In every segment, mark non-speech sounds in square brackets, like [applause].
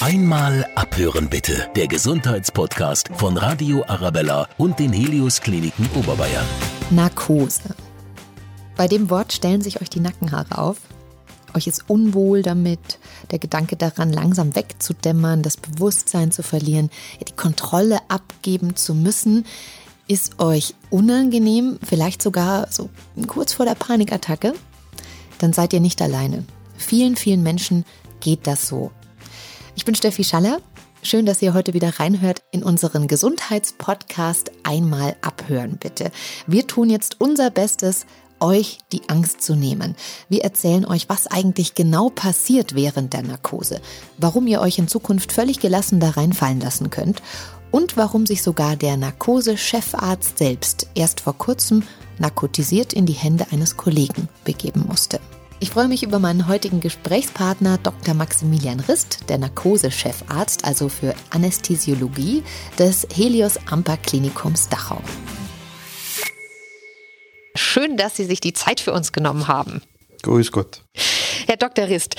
Einmal abhören bitte. Der Gesundheitspodcast von Radio Arabella und den Helios Kliniken Oberbayern. Narkose. Bei dem Wort stellen sich euch die Nackenhaare auf. Euch ist unwohl damit, der Gedanke daran, langsam wegzudämmern, das Bewusstsein zu verlieren, die Kontrolle abgeben zu müssen, ist euch unangenehm, vielleicht sogar so kurz vor der Panikattacke, dann seid ihr nicht alleine. Vielen, vielen Menschen geht das so. Ich bin Steffi Schaller. Schön, dass ihr heute wieder reinhört in unseren Gesundheitspodcast Einmal abhören, bitte. Wir tun jetzt unser Bestes, euch die Angst zu nehmen. Wir erzählen euch, was eigentlich genau passiert während der Narkose, warum ihr euch in Zukunft völlig gelassen da reinfallen lassen könnt und warum sich sogar der Narkose-Chefarzt selbst erst vor kurzem narkotisiert in die Hände eines Kollegen begeben musste. Ich freue mich über meinen heutigen Gesprächspartner Dr. Maximilian Rist, der Narkose-Chefarzt, also für Anästhesiologie des Helios Amper Klinikums Dachau. Schön, dass Sie sich die Zeit für uns genommen haben. Grüß Gott. Herr Dr. Rist,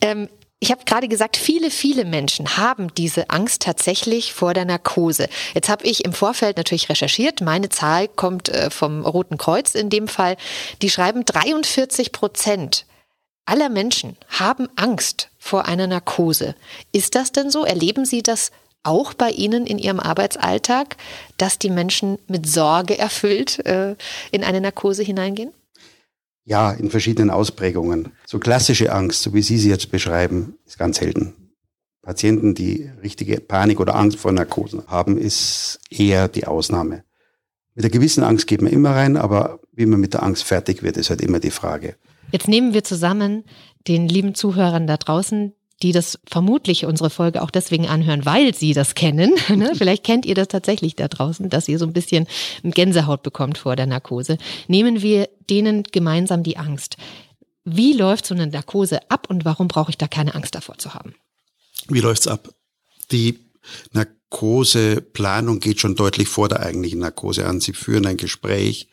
ähm, ich habe gerade gesagt, viele, viele Menschen haben diese Angst tatsächlich vor der Narkose. Jetzt habe ich im Vorfeld natürlich recherchiert. Meine Zahl kommt äh, vom Roten Kreuz in dem Fall. Die schreiben 43 Prozent aller Menschen haben Angst vor einer Narkose. Ist das denn so? Erleben Sie das auch bei Ihnen in Ihrem Arbeitsalltag, dass die Menschen mit Sorge erfüllt äh, in eine Narkose hineingehen? Ja, in verschiedenen Ausprägungen. So klassische Angst, so wie Sie sie jetzt beschreiben, ist ganz selten. Patienten, die richtige Panik oder Angst vor Narkosen haben, ist eher die Ausnahme. Mit einer gewissen Angst geht man immer rein, aber wie man mit der Angst fertig wird, ist halt immer die Frage. Jetzt nehmen wir zusammen den lieben Zuhörern da draußen die das vermutlich unsere Folge auch deswegen anhören, weil sie das kennen. [laughs] Ne? Vielleicht kennt ihr das tatsächlich da draußen, dass ihr so ein bisschen Gänsehaut bekommt vor der Narkose. Nehmen wir denen gemeinsam die Angst. Wie läuft so eine Narkose ab und warum brauche ich da keine Angst davor zu haben? Wie läuft's ab? Die Narkoseplanung geht schon deutlich vor der eigentlichen Narkose an. Sie führen ein Gespräch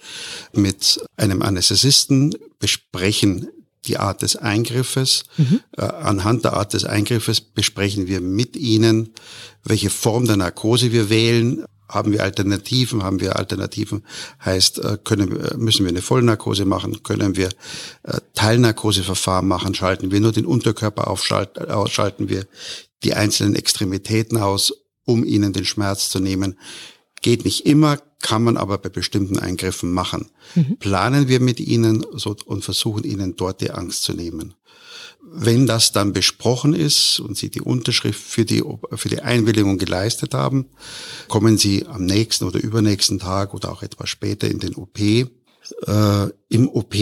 mit einem Anästhesisten, besprechen die Art des Eingriffes. Mhm. Äh, anhand der Art des Eingriffes besprechen wir mit Ihnen, welche Form der Narkose wir wählen. Haben wir Alternativen? Haben wir Alternativen? Heißt, äh, können, müssen wir eine Vollnarkose machen? Können wir äh, Teilnarkoseverfahren machen? Schalten wir nur den Unterkörper auf? Schalten wir die einzelnen Extremitäten aus, um Ihnen den Schmerz zu nehmen? Geht nicht immer, kann man aber bei bestimmten Eingriffen machen. Mhm. Planen wir mit ihnen so, und versuchen ihnen dort die Angst zu nehmen. Wenn das dann besprochen ist und Sie die Unterschrift für die, für die Einwilligung geleistet haben, kommen Sie am nächsten oder übernächsten Tag oder auch etwas später in den OP. Äh, Im OP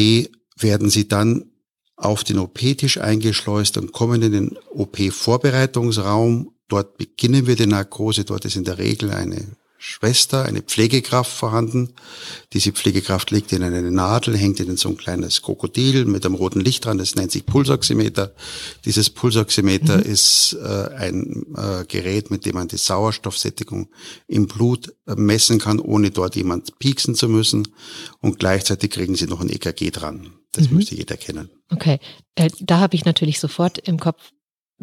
werden Sie dann auf den OP-Tisch eingeschleust und kommen in den OP-Vorbereitungsraum. Dort beginnen wir die Narkose. Dort ist in der Regel eine Schwester, eine Pflegekraft vorhanden. Diese Pflegekraft legt ihnen eine Nadel, hängt ihnen so ein kleines Krokodil mit einem roten Licht dran, das nennt sich Pulsoximeter. Dieses Pulsoximeter mhm. ist äh, ein äh, Gerät, mit dem man die Sauerstoffsättigung im Blut äh, messen kann, ohne dort jemand pieksen zu müssen. Und gleichzeitig kriegen sie noch ein EKG dran. Das mhm. müsste jeder kennen. Okay, äh, da habe ich natürlich sofort im Kopf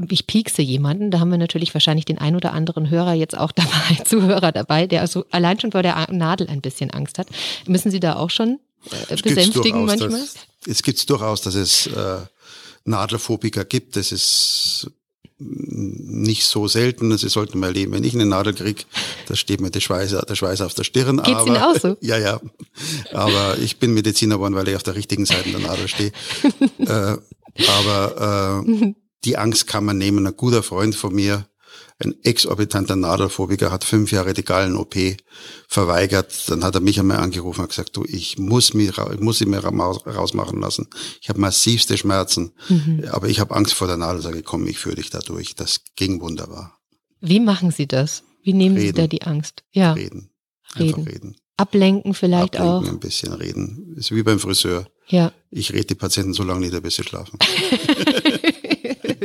ich piekse jemanden, da haben wir natürlich wahrscheinlich den ein oder anderen Hörer jetzt auch [laughs] dabei, Zuhörer dabei, der also allein schon vor der Nadel ein bisschen Angst hat. Müssen Sie da auch schon äh, besänftigen durchaus, manchmal? Dass, es gibt durchaus, dass es äh, Nadelphobiker gibt. Das ist nicht so selten. Sie sollten mal erleben, wenn ich eine Nadel krieg, da steht mir der Schweiß, der Schweiß auf der Stirn. Geht's aber, Ihnen auch so? [laughs] Ja, ja. Aber ich bin Mediziner geworden, weil ich auf der richtigen Seite der Nadel stehe. [laughs] äh, aber äh, die Angst kann man nehmen. Ein guter Freund von mir, ein exorbitanter Nadelphobiker, hat fünf Jahre die Gallen-OP verweigert. Dann hat er mich einmal angerufen und gesagt, du, ich muss mich, ich muss sie mir rausmachen lassen. Ich habe massivste Schmerzen, mhm. aber ich habe Angst vor der Nadel. Sage, komm, ich führe dich da durch. Das ging wunderbar. Wie machen Sie das? Wie nehmen reden. Sie da die Angst? Ja. Reden. Einfach reden. reden. Ablenken vielleicht Ablenken, auch. ein bisschen reden. Ist wie beim Friseur. Ja. Ich rede die Patienten so lange nicht, bis sie schlafen. [laughs] [laughs]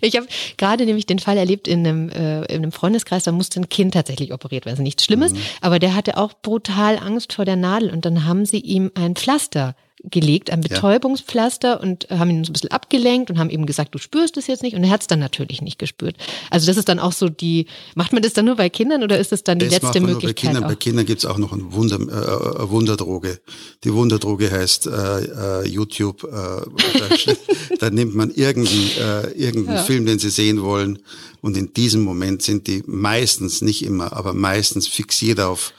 Ich habe gerade nämlich den Fall erlebt in einem, äh, in einem Freundeskreis, da musste ein Kind tatsächlich operiert werden. Also nichts Schlimmes, mhm. aber der hatte auch brutal Angst vor der Nadel und dann haben sie ihm ein Pflaster gelegt, ein Betäubungspflaster und haben ihn so ein bisschen abgelenkt und haben ihm gesagt, du spürst es jetzt nicht und er hat es dann natürlich nicht gespürt. Also das ist dann auch so die, macht man das dann nur bei Kindern oder ist das dann die das letzte macht man Möglichkeit? Nur bei Kindern, auch? bei Kindern gibt's auch noch ein Wunder, äh, eine Wunderdroge. Die Wunderdroge heißt äh, äh, YouTube. Äh, da, [laughs] da nimmt man irgendeinen, äh, irgendeinen Ja. Film, den sie sehen wollen und in diesem Moment sind die meistens, nicht immer, aber meistens fixiert auf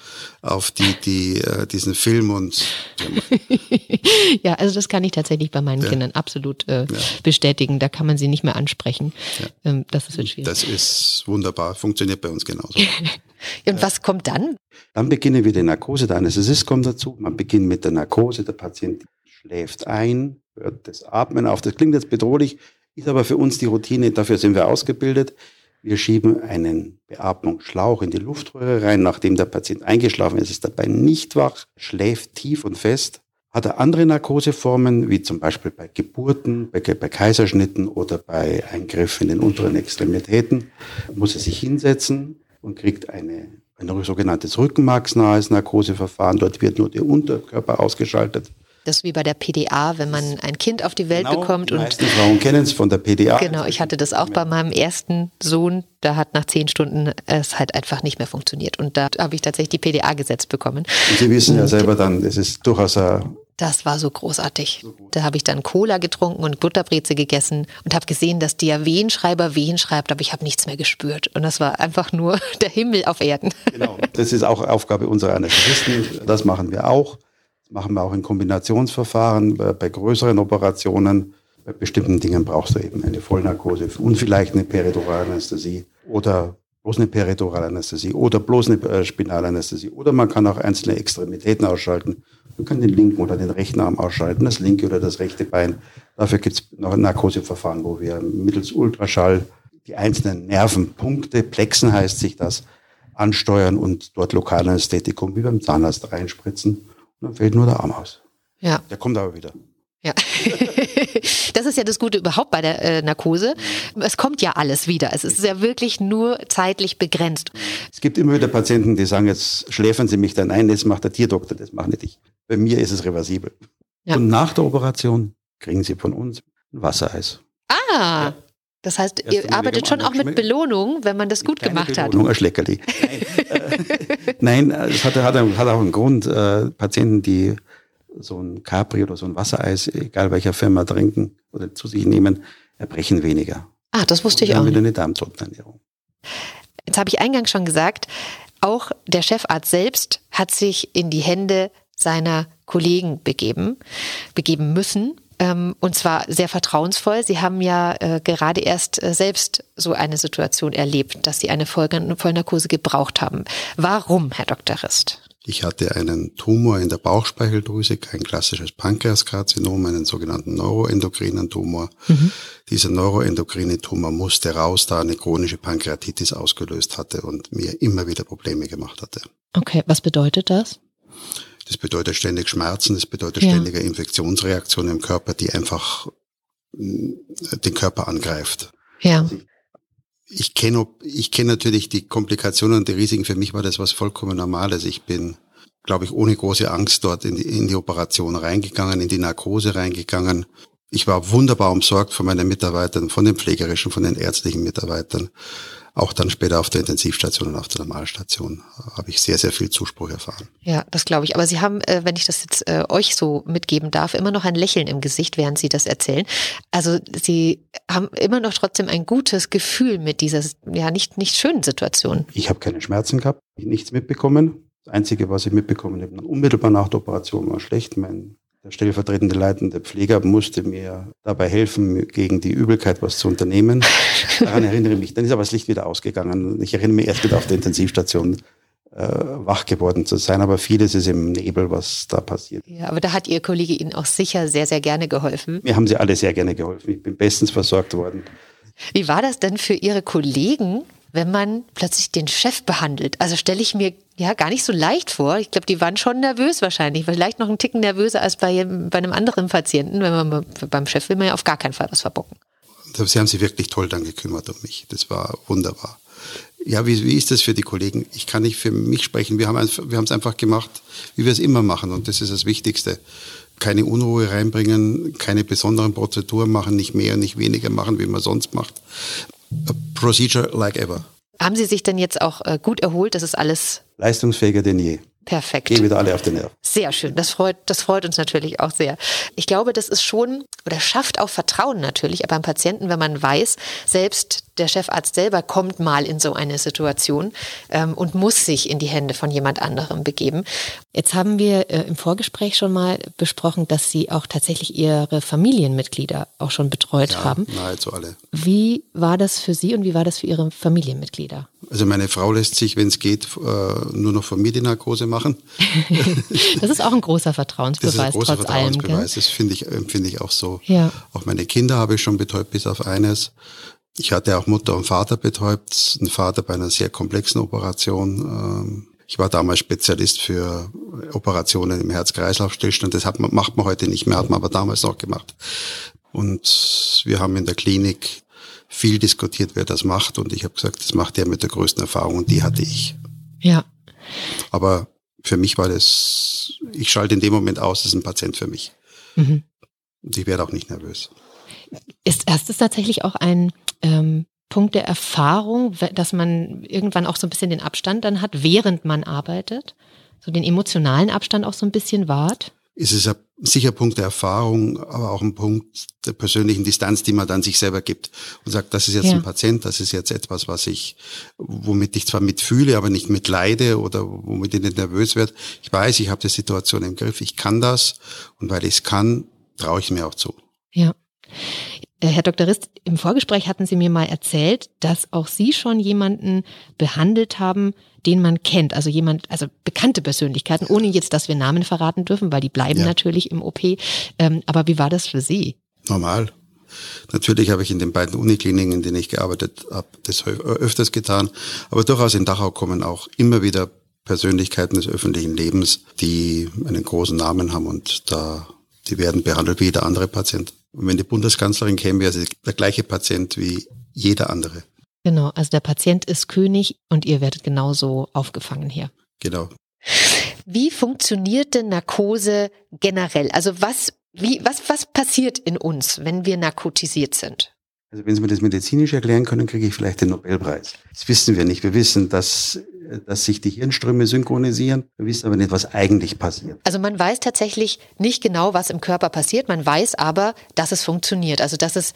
auf die, die, äh, diesen Film und [laughs] Ja, also das kann ich tatsächlich bei meinen Ja. Kindern absolut äh, bestätigen. Da kann man sie nicht mehr ansprechen. Ja. Ähm, das ist schwierig. das ist wunderbar, funktioniert bei uns genauso. [laughs] und was kommt dann? Dann beginnen wir die Narkose, der Anästhesist kommt dazu. Man beginnt mit der Narkose, der Patient schläft ein, hört das Atmen auf. Das klingt jetzt bedrohlich, ist aber für uns die Routine, dafür sind wir ausgebildet. Wir schieben einen Beatmungsschlauch in die Luftröhre rein, nachdem der Patient eingeschlafen ist, ist dabei nicht wach, schläft tief und fest. Hat er andere Narkoseformen, wie zum Beispiel bei Geburten, bei, bei Kaiserschnitten oder bei Eingriffen in den unteren Extremitäten, muss er sich hinsetzen und kriegt eine, ein sogenanntes rückenmarksnahes Narkoseverfahren. Dort wird nur der Unterkörper ausgeschaltet. Das ist wie bei der PDA, wenn man ein Kind auf die Welt bekommt die und meisten Frauen kennen es von der PDA. Genau, ich hatte das auch bei meinem ersten Sohn. Da hat nach zehn Stunden es halt einfach nicht mehr funktioniert. Und da habe ich tatsächlich die PDA gesetzt bekommen. Und Sie wissen ja selber dann, es ist durchaus ein Das war so großartig. Da habe ich dann Cola getrunken und Butterbreze gegessen und habe gesehen, dass der Wehenschreiber Wehen schreibt, aber ich habe nichts mehr gespürt. Und das war einfach nur [laughs] der Himmel auf Erden. Genau. Das ist auch Aufgabe unserer Anästhesisten. Das machen wir auch. Das machen wir auch in Kombinationsverfahren bei, bei größeren Operationen. Bei bestimmten Dingen brauchst du eben eine Vollnarkose und vielleicht eine Periduralanästhesie oder bloß eine Periduralanästhesie oder bloß eine äh, Spinalanästhesie. Oder man kann auch einzelne Extremitäten ausschalten. Man kann den linken oder den rechten Arm ausschalten, das linke oder das rechte Bein. Dafür gibt es noch ein Narkoseverfahren, wo wir mittels Ultraschall die einzelnen Nervenpunkte, Plexen heißt sich das, ansteuern und dort Lokalanästhetikum wie beim Zahnarzt reinspritzen. Dann fällt nur der Arm aus. Ja, Der kommt aber wieder. ja. [laughs] Das ist ja das Gute überhaupt bei der äh, Narkose. Es kommt ja alles wieder. Es ist ja wirklich nur zeitlich begrenzt. Es gibt immer wieder Patienten, die sagen, jetzt schläfern Sie mich dann ein, das macht der Tierdoktor, das mache nicht ich. Bei mir ist es reversibel. Ja. Und nach der Operation kriegen Sie von uns ein Wassereis. Ah, das heißt, Erst ihr arbeitet schon auch mit. Belohnung, wenn man das gut Keine gemacht hat. Belohnung, ein Schleckerli. [laughs] Nein, äh, es hat, hat, hat auch einen Grund. Äh, Patienten, die so ein Capri oder so ein Wassereis, egal welcher Firma, trinken oder zu sich nehmen, erbrechen weniger. Ah, das wusste Und ich haben auch wieder nicht. eine Darmzotenernährung. Jetzt habe ich eingangs schon gesagt, auch der Chefarzt selbst hat sich in die Hände seiner Kollegen begeben, begeben müssen. Ähm, und zwar sehr vertrauensvoll. Sie haben ja äh, gerade erst äh, selbst so eine Situation erlebt, dass Sie eine Voll- Vollnarkose gebraucht haben. Warum, Herr Dr. Rist? Ich hatte einen Tumor in der Bauchspeicheldrüse, kein klassisches Pankreaskarzinom, einen sogenannten neuroendokrinen Tumor. Dieser neuroendokrine Tumor musste raus, da eine chronische Pankreatitis ausgelöst hatte und mir immer wieder Probleme gemacht hatte. Okay, was bedeutet das? Das bedeutet ständig Schmerzen, das bedeutet Ja. ständige Infektionsreaktionen im Körper, die einfach mm, den Körper angreift. Ja, Ich kenne ich kenne natürlich die Komplikationen und die Risiken. Für mich war das was vollkommen Normales. Ich bin, glaube ich, ohne große Angst dort in die, in die Operation reingegangen, in die Narkose reingegangen. Ich war wunderbar umsorgt von meinen Mitarbeitern, von den pflegerischen, von den ärztlichen Mitarbeitern. Auch dann später auf der Intensivstation und auf der Normalstation habe ich sehr, sehr viel Zuspruch erfahren. ja, das glaube ich. Aber Sie haben, äh, wenn ich das jetzt äh, euch so mitgeben darf, immer noch ein Lächeln im Gesicht, während Sie das erzählen. Also Sie haben immer noch trotzdem ein gutes Gefühl mit dieser, ja, nicht, nicht schönen Situation. Ich habe keine Schmerzen gehabt, nichts mitbekommen. Das Einzige, was ich mitbekommen habe, unmittelbar nach der Operation war schlecht. Mein der stellvertretende leitende Pfleger musste mir dabei helfen, gegen die Übelkeit was zu unternehmen. Daran erinnere ich mich. Dann ist aber das Licht wieder ausgegangen. Ich erinnere mich erst wieder auf der Intensivstation äh, wach geworden zu sein. Aber vieles ist im Nebel, was da passiert. Ja, aber da hat Ihr Kollege Ihnen auch sicher sehr, sehr gerne geholfen. Mir haben sie alle sehr gerne geholfen. Ich bin bestens versorgt worden. Wie war das denn für Ihre Kollegen, wenn man plötzlich den Chef behandelt? Also stelle ich mir ja gar nicht so leicht vor. Ich glaube, die waren schon nervös wahrscheinlich, vielleicht noch einen Ticken nervöser als bei, bei einem anderen Patienten. Wenn man beim Chef will man ja auf gar keinen Fall was verbocken. Sie haben sich wirklich toll dann gekümmert um mich. Das war wunderbar. Ja, wie, wie ist das für die Kollegen? Ich kann nicht für mich sprechen. Wir haben es einfach gemacht, wie wir es immer machen. Und das ist das Wichtigste. Keine Unruhe reinbringen, keine besonderen Prozeduren machen, nicht mehr nicht weniger machen, wie man sonst macht. A procedure like ever. Haben Sie sich denn jetzt auch äh, gut erholt? Das ist alles leistungsfähiger denn je. Perfekt. Gehen wieder alle auf den Nerv. Sehr schön. Das freut, das freut uns natürlich auch sehr. Ich glaube, das ist schon oder schafft auch Vertrauen natürlich beim Patienten, wenn man weiß, selbst der Chefarzt selber kommt mal in so eine Situation ähm, und muss sich in die Hände von jemand anderem begeben. Jetzt haben wir äh, im Vorgespräch schon mal besprochen, dass Sie auch tatsächlich Ihre Familienmitglieder auch schon betreut ja, haben. Nahezu alle. Wie war das für Sie und wie war das für Ihre Familienmitglieder? Also meine Frau lässt sich, wenn es geht, äh, nur noch von mir die Narkose machen. [laughs] das ist auch ein großer Vertrauensbeweis. Das ist ein großer trotz Vertrauensbeweis. Allem, das finde ich, empfinde ich auch so. Ja. Auch meine Kinder habe ich schon betäubt, bis auf eines. Ich hatte auch Mutter und Vater betäubt, ein Vater bei einer sehr komplexen Operation. Ähm, ich war damals Spezialist für Operationen im Herz-Kreislauf-Stillstand. Das hat man, macht man heute nicht mehr, hat man aber damals noch gemacht. Und wir haben in der Klinik viel diskutiert, wer das macht. Und ich habe gesagt, das macht der mit der größten Erfahrung und die hatte ich. Ja. Aber für mich war das, ich schalte in dem Moment aus, das ist ein Patient für mich. Mhm. Und ich werde auch nicht nervös. Ist, ist das tatsächlich auch ein ähm, Punkt der Erfahrung, dass man irgendwann auch so ein bisschen den Abstand dann hat, während man arbeitet? So den emotionalen Abstand auch so ein bisschen wahrt? Ist es ein sicher Punkt der Erfahrung, aber auch ein Punkt der persönlichen Distanz, die man dann sich selber gibt und sagt, das ist jetzt ja. ein Patient, das ist jetzt etwas, was ich, womit ich zwar mitfühle, aber nicht mitleide oder womit ich nicht nervös werde. Ich weiß, ich habe die Situation im Griff, ich kann das und weil ich es kann, traue ich mir auch zu. Ja. Äh, Herr Dr. Rist, im Vorgespräch hatten Sie mir mal erzählt, dass auch Sie schon jemanden behandelt haben, den man kennt, also jemand, also bekannte Persönlichkeiten, ohne jetzt, dass wir Namen verraten dürfen, weil die bleiben ja. natürlich im OP. Ähm, aber wie war das für Sie? Normal. Natürlich habe ich in den beiden Unikliniken, in denen ich gearbeitet habe, das öfters getan. Aber durchaus in Dachau kommen auch immer wieder Persönlichkeiten des öffentlichen Lebens, die einen großen Namen haben und da, die werden behandelt wie jeder andere Patient. Und wenn die Bundeskanzlerin käme, wäre sie der gleiche Patient wie jeder andere. Genau, also der Patient ist König und ihr werdet genauso aufgefangen hier. Genau. Wie funktioniert denn Narkose generell? Also was, wie, was, was passiert in uns, wenn wir narkotisiert sind? Also wenn Sie mir das medizinisch erklären können, kriege ich vielleicht den Nobelpreis. Das wissen wir nicht. Wir wissen, dass dass sich die Hirnströme synchronisieren. Wir wissen aber nicht, was eigentlich passiert. Also man weiß tatsächlich nicht genau, was im Körper passiert. Man weiß aber, dass es funktioniert. Also dass es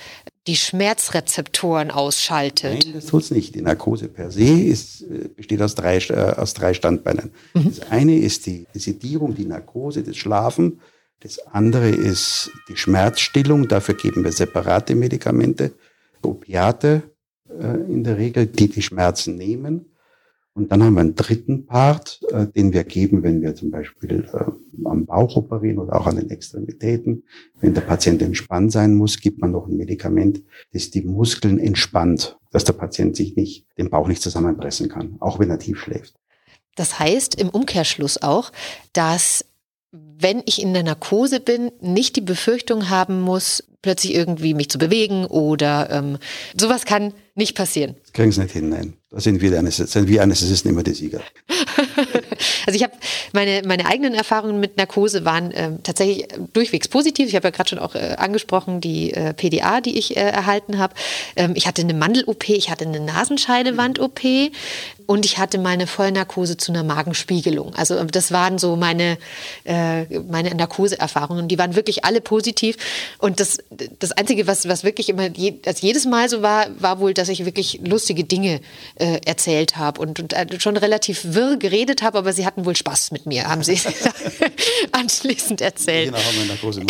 die Schmerzrezeptoren ausschaltet. Nein, das tut es nicht. Die Narkose per se ist, äh, besteht aus drei, äh, aus drei Standbeinen. Mhm. Das eine ist die Sedierung, die Narkose, das Schlafen. Das andere ist die Schmerzstillung. Dafür geben wir separate Medikamente, Opiate äh, in der Regel, die die Schmerzen nehmen. Und dann haben wir einen dritten Part, äh, den wir geben, wenn wir zum Beispiel äh, am Bauch operieren oder auch an den Extremitäten. Wenn der Patient entspannt sein muss, gibt man noch ein Medikament, das die Muskeln entspannt, dass der Patient sich nicht, den Bauch nicht zusammenpressen kann, auch wenn er tief schläft. Das heißt im Umkehrschluss auch, dass wenn ich in der Narkose bin, nicht die Befürchtung haben muss, plötzlich irgendwie mich zu bewegen oder ähm, sowas kann nicht passieren. Das kriegen Sie nicht hin, nein. Da sind wir, sind wir Anästhesisten immer die Sieger. [laughs] also ich habe meine, meine eigenen Erfahrungen mit Narkose waren ähm, tatsächlich durchwegs positiv. Ich habe ja gerade schon auch äh, angesprochen, die äh, PDA, die ich äh, erhalten habe. Ähm, ich hatte eine Mandel-OP, ich hatte eine Nasenscheidewand-OP und ich hatte meine Vollnarkose zu einer Magenspiegelung. Also ähm, das waren so meine, äh, meine Narkoseerfahrungen. Die waren wirklich alle positiv. Und das, das Einzige, was, was wirklich immer je, also jedes Mal so war, war wohl, dass ich wirklich lustige Dinge äh, erzählt habe und, und äh, schon relativ wirr geredet habe, aber sie hatten wohl Spaß mit mir, haben sie [laughs] [laughs] anschließend erzählt. Genau, haben wir Narkose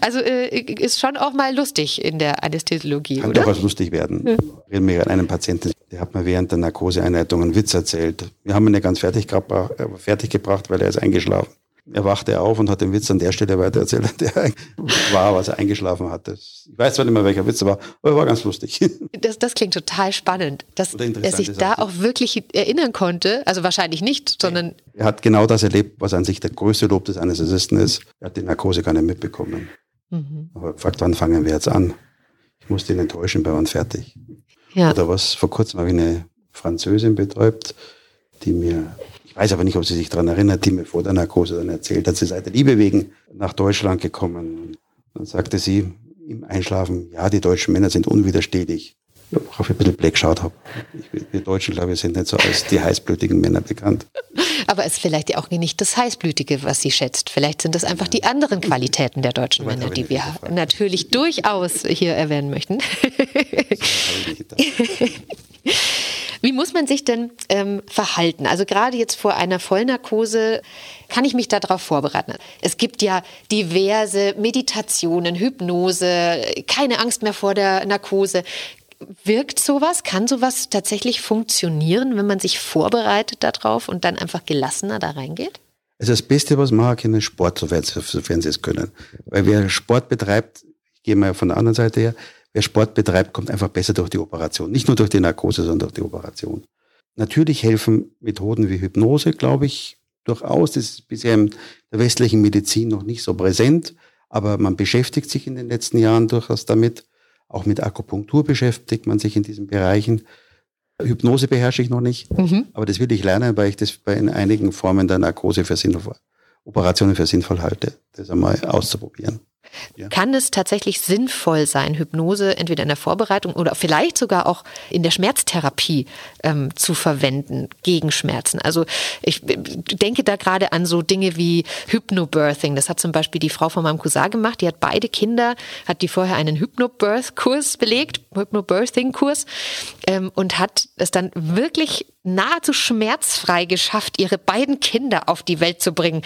Also äh, ist schon auch mal lustig in der Anästhesiologie, Kann oder? durchaus lustig werden. Ja. Wir haben an einem Patienten, der hat mir während der Narkoseeinleitung einen Witz erzählt. Wir haben ihn nicht ganz fertig gebracht, äh, fertig gebracht, weil er ist eingeschlafen. Er wachte auf und hat den Witz an der Stelle weitererzählt, der war, was er eingeschlafen hatte. Ich weiß zwar nicht mehr, welcher Witz er war, aber er war ganz lustig. [laughs] Das, das klingt total spannend, dass er sich da auch wirklich erinnern konnte. Also wahrscheinlich nicht, sondern. Er hat genau das erlebt, was an sich der größte Lob des Anästhesisten ist. Er hat die Narkose gar nicht mitbekommen. Mhm. Aber fragt, wann fangen wir jetzt an? Ich musste ihn enttäuschen, bei wann fertig. Ja. Oder was, vor kurzem habe ich eine Französin betäubt, die mir, ich weiß aber nicht, ob sie sich daran erinnert, die mir vor der Narkose dann erzählt hat, sie sei der Liebe wegen nach Deutschland gekommen. Dann sagte sie im Einschlafen, ja, die deutschen Männer sind unwiderstehlich. Worauf ich ein bisschen Black geschaut habe. Wir Deutschen, glaube ich, sind nicht so als die heißblütigen Männer bekannt. Aber es ist vielleicht auch nicht das Heißblütige, was sie schätzt. Vielleicht sind das einfach die anderen Qualitäten der deutschen Männer, die wir natürlich durchaus hier erwähnen möchten. [laughs] Wie muss man sich denn ähm, verhalten? Also gerade jetzt vor einer Vollnarkose kann ich mich darauf vorbereiten. Es gibt ja diverse Meditationen, Hypnose, keine Angst mehr vor der Narkose. Wirkt sowas? Kann sowas tatsächlich funktionieren, wenn man sich vorbereitet darauf und dann einfach gelassener da reingeht? Also das Beste, was machen können, ist Sport, sofern sie es können. Weil wer Sport betreibt, ich gehe mal von der anderen Seite her, wer Sport betreibt, kommt einfach besser durch die Operation. Nicht nur durch die Narkose, sondern durch die Operation. Natürlich helfen Methoden wie Hypnose, glaube ich, durchaus. Das ist bisher in der westlichen Medizin noch nicht so präsent, aber man beschäftigt sich in den letzten Jahren durchaus damit. Auch mit Akupunktur beschäftigt man sich in diesen Bereichen. Hypnose beherrsche ich noch nicht, mhm. aber das will ich lernen, weil ich das bei in einigen Formen der Narkose für sinnvoll, Operationen für sinnvoll halte, das einmal auszuprobieren. Ja. Kann es tatsächlich sinnvoll sein, Hypnose entweder in der Vorbereitung oder vielleicht sogar auch in der Schmerztherapie ähm, zu verwenden gegen Schmerzen? Also ich denke da gerade an so Dinge wie Hypnobirthing. Das hat zum Beispiel die Frau von meinem Cousin gemacht. Die hat beide Kinder, hat die vorher einen Hypnobirth-Kurs belegt, Hypnobirthing-Kurs ähm, und hat es dann wirklich nahezu schmerzfrei geschafft, ihre beiden Kinder auf die Welt zu bringen.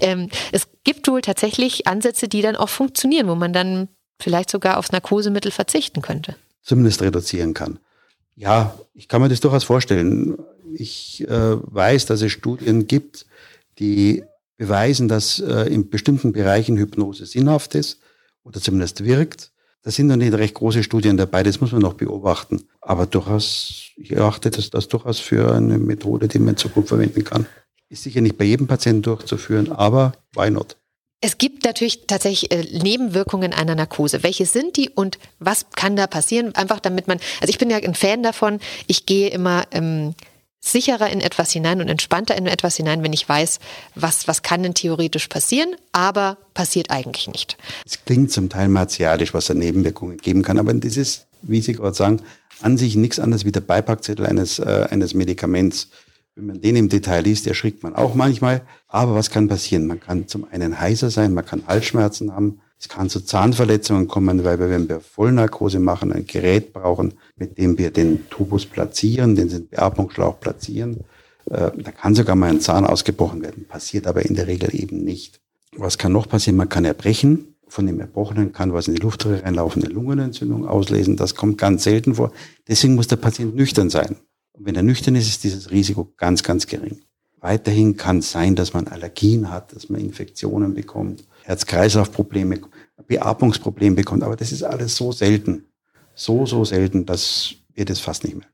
Ähm, es gibt wohl tatsächlich Ansätze, die dann auch funktionieren, wo man dann vielleicht sogar aufs Narkosemittel verzichten könnte. Zumindest reduzieren kann. Ja, ich kann mir das durchaus vorstellen. Ich äh, weiß, dass es Studien gibt, die beweisen, dass äh, in bestimmten Bereichen Hypnose sinnhaft ist oder zumindest wirkt. Da sind noch nicht recht große Studien dabei, das muss man noch beobachten. Aber durchaus, ich erachte das, das durchaus für eine Methode, die man in Zukunft verwenden kann. Ist sicher nicht bei jedem Patienten durchzuführen, aber why not? Es gibt natürlich tatsächlich äh, Nebenwirkungen einer Narkose. Welche sind die und was kann da passieren? Einfach damit man, also ich bin ja ein Fan davon, ich gehe immer ähm, sicherer in etwas hinein und entspannter in etwas hinein, wenn ich weiß, was, was kann denn theoretisch passieren, aber passiert eigentlich nicht. Es klingt zum Teil martialisch, was da Nebenwirkungen geben kann, aber das ist, wie Sie gerade sagen, an sich nichts anderes wie der Beipackzettel eines, äh, eines Medikaments. Wenn man den im Detail liest, erschrickt man auch manchmal. Aber was kann passieren? Man kann zum einen heißer sein, man kann Halsschmerzen haben, es kann zu Zahnverletzungen kommen, weil wir, wenn wir Vollnarkose machen, ein Gerät brauchen, mit dem wir den Tubus platzieren, den Beatmungsschlauch platzieren. Äh, da kann sogar mal ein Zahn ausgebrochen werden, passiert aber in der Regel eben nicht. Was kann noch passieren? Man kann erbrechen. Von dem Erbrochenen kann was in die Luftröhre reinlaufen, eine Lungenentzündung auslesen. Das kommt ganz selten vor. Deswegen muss der Patient nüchtern sein. Und wenn er nüchtern ist, ist dieses Risiko ganz, ganz gering. Weiterhin kann es sein, dass man Allergien hat, dass man Infektionen bekommt, Herz-Kreislauf-Probleme, Beatmungsprobleme bekommt. Aber das ist alles so selten, so, so selten, dass wir das fast nicht merken.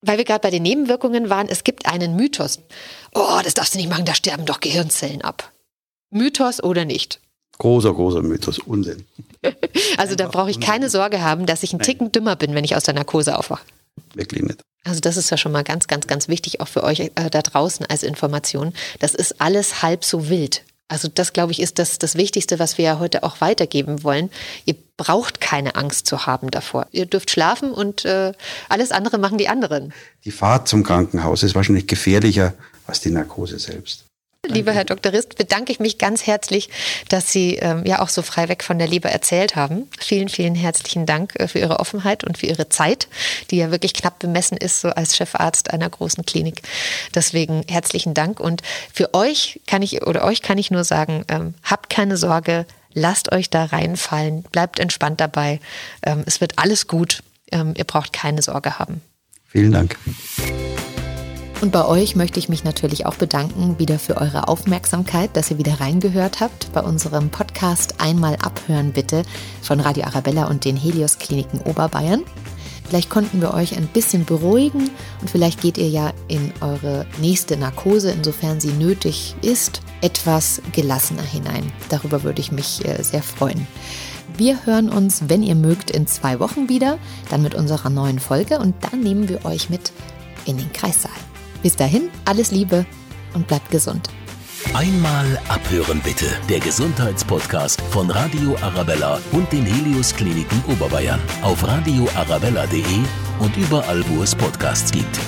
Weil wir gerade bei den Nebenwirkungen waren, es gibt einen Mythos. Oh, das darfst du nicht machen, da sterben doch Gehirnzellen ab. Mythos oder nicht? Großer, großer Mythos, Unsinn. [laughs] also da brauche ich keine Sorge haben, dass ich einen Ticken dümmer bin, wenn ich aus der Narkose aufwache. Wirklich nicht. Also das ist ja schon mal ganz, ganz, ganz wichtig, auch für euch äh, da draußen als Information. Das ist alles halb so wild. Also das, glaube ich, ist das, das Wichtigste, was wir ja heute auch weitergeben wollen. Ihr braucht keine Angst zu haben davor. Ihr dürft schlafen und äh, alles andere machen die anderen. Die Fahrt zum Krankenhaus ist wahrscheinlich gefährlicher als die Narkose selbst. Lieber Herr Dr. Rist, bedanke ich mich ganz herzlich, dass Sie ähm, ja auch so frei weg von der Leber erzählt haben. Vielen, vielen herzlichen Dank äh, für Ihre Offenheit und für Ihre Zeit, die ja wirklich knapp bemessen ist, so als Chefarzt einer großen Klinik. Deswegen herzlichen Dank. Und für euch kann ich oder euch kann ich nur sagen, ähm, habt keine Sorge, lasst euch da reinfallen, bleibt entspannt dabei. Ähm, es wird alles gut. Ähm, ihr braucht keine Sorge haben. Vielen Dank. Und bei euch möchte ich mich natürlich auch bedanken, wieder für eure Aufmerksamkeit, dass ihr wieder reingehört habt bei unserem Podcast Einmal abhören bitte von Radio Arabella und den Helios Kliniken Oberbayern. Vielleicht konnten wir euch ein bisschen beruhigen und vielleicht geht ihr ja in eure nächste Narkose, insofern sie nötig ist, etwas gelassener hinein. Darüber würde ich mich äh, sehr freuen. Wir hören uns, wenn ihr mögt, in zwei Wochen wieder, dann mit unserer neuen Folge und dann nehmen wir euch mit in den Kreissaal. Bis dahin, alles Liebe und bleibt gesund. Einmal abhören bitte. Der Gesundheitspodcast von Radio Arabella und den Helios Kliniken Oberbayern auf radioarabella.de und überall, wo es Podcasts gibt.